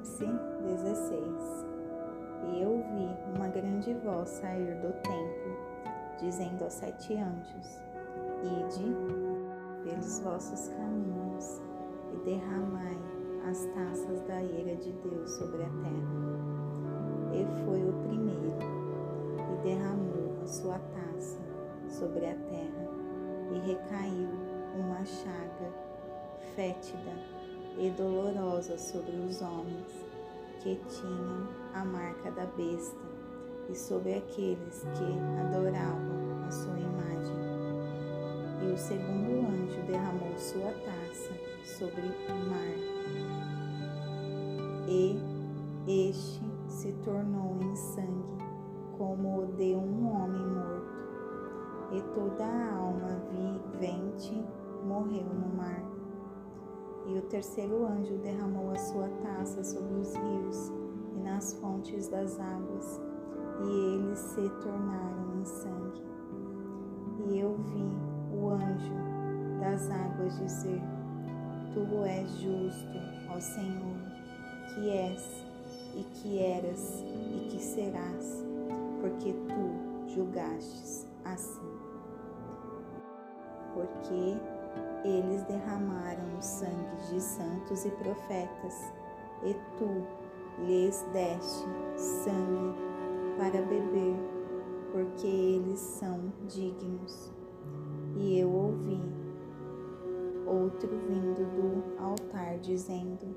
Apocalipse 16 E eu vi uma grande voz sair do templo, dizendo aos sete anjos: Ide pelos vossos caminhos e derramai as taças da ira de Deus sobre a terra. E foi o primeiro e derramou a sua taça sobre a terra, e recaiu uma chaga fétida e dolorosa sobre os homens que tinham a marca da besta e sobre aqueles que adoravam a sua imagem. E o segundo anjo derramou sua taça sobre o mar, e este se tornou em sangue, como o de um homem morto, e toda a alma vivente morreu no mar e o terceiro anjo derramou a sua taça sobre os rios e nas fontes das águas, e eles se tornaram em sangue. E eu vi o anjo das águas dizer: Tu és justo, ó Senhor, que és e que eras e que serás, porque tu julgastes assim. Porque eles derramaram o sangue de santos e profetas, e tu lhes deste sangue para beber, porque eles são dignos. E eu ouvi outro vindo do altar dizendo: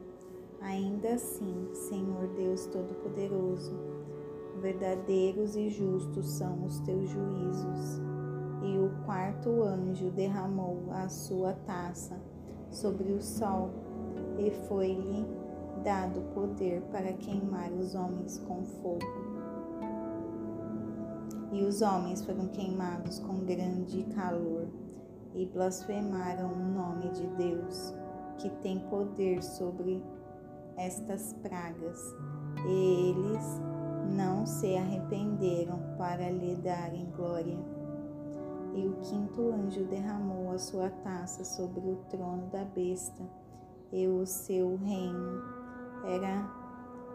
Ainda assim, Senhor Deus Todo-Poderoso, verdadeiros e justos são os teus juízos e o quarto anjo derramou a sua taça sobre o sol, e foi-lhe dado poder para queimar os homens com fogo. E os homens foram queimados com grande calor e blasfemaram o nome de Deus, que tem poder sobre estas pragas. E eles não se arrependeram para lhe darem glória e o quinto anjo derramou a sua taça sobre o trono da besta, e o seu reino era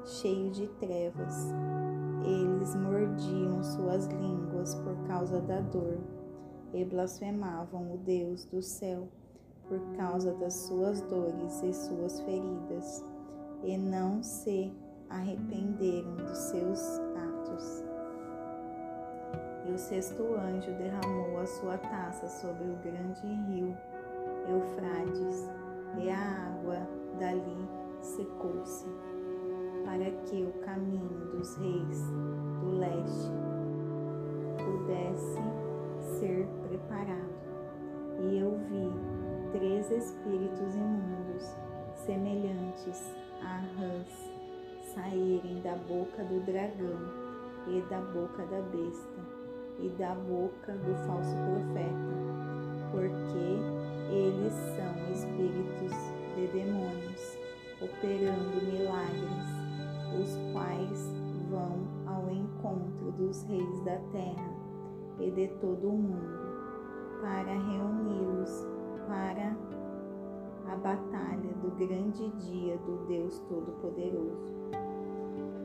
cheio de trevas. Eles mordiam suas línguas por causa da dor e blasfemavam o Deus do céu por causa das suas dores e suas feridas, e não se arrependeram dos seus atos. E o sexto anjo derramou a sua taça sobre o grande rio Eufrates, e a água dali secou-se, para que o caminho dos reis do leste pudesse ser preparado. E eu vi três espíritos imundos, semelhantes a rãs, saírem da boca do dragão e da boca da besta e da boca do falso profeta, porque eles são espíritos de demônios, operando milagres, os quais vão ao encontro dos reis da terra e de todo o mundo, para reuni-los para a batalha do grande dia do Deus Todo-Poderoso.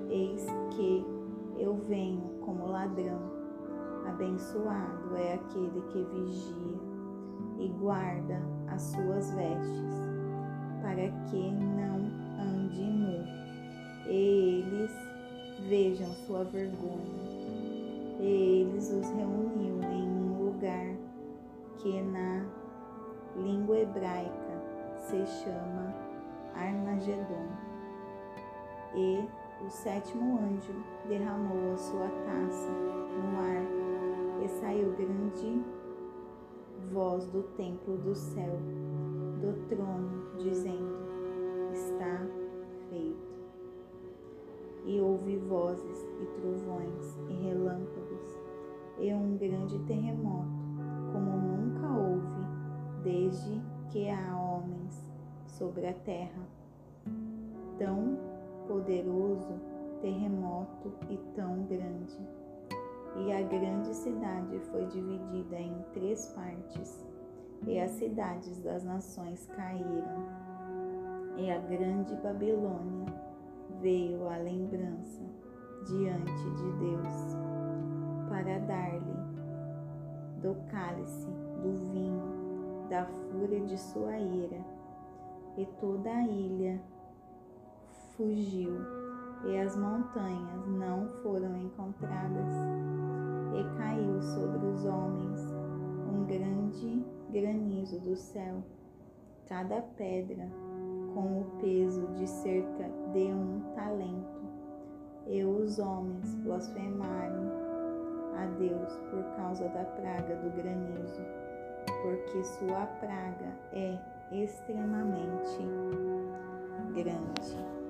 Eis que eu venho como ladrão Abençoado é aquele que vigia e guarda as suas vestes, para que não ande nu, e eles vejam sua vergonha. E eles os reuniu em um lugar que na língua hebraica se chama Armagedon. E o sétimo anjo derramou a sua taça no ar e saiu grande voz do templo do céu, do trono, dizendo: Está feito. E houve vozes e trovões e relâmpagos e um grande terremoto, como nunca houve desde que há homens sobre a terra. Tão poderoso terremoto e tão grande e a grande cidade foi dividida em três partes, e as cidades das nações caíram, e a grande Babilônia veio a lembrança diante de Deus para dar-lhe do cálice do vinho da fúria de sua ira, e toda a ilha fugiu, e as montanhas não foram encontradas, e caiu sobre os homens um grande granizo do céu, cada pedra com o peso de cerca de um talento. E os homens blasfemaram a Deus por causa da praga do granizo, porque sua praga é extremamente grande.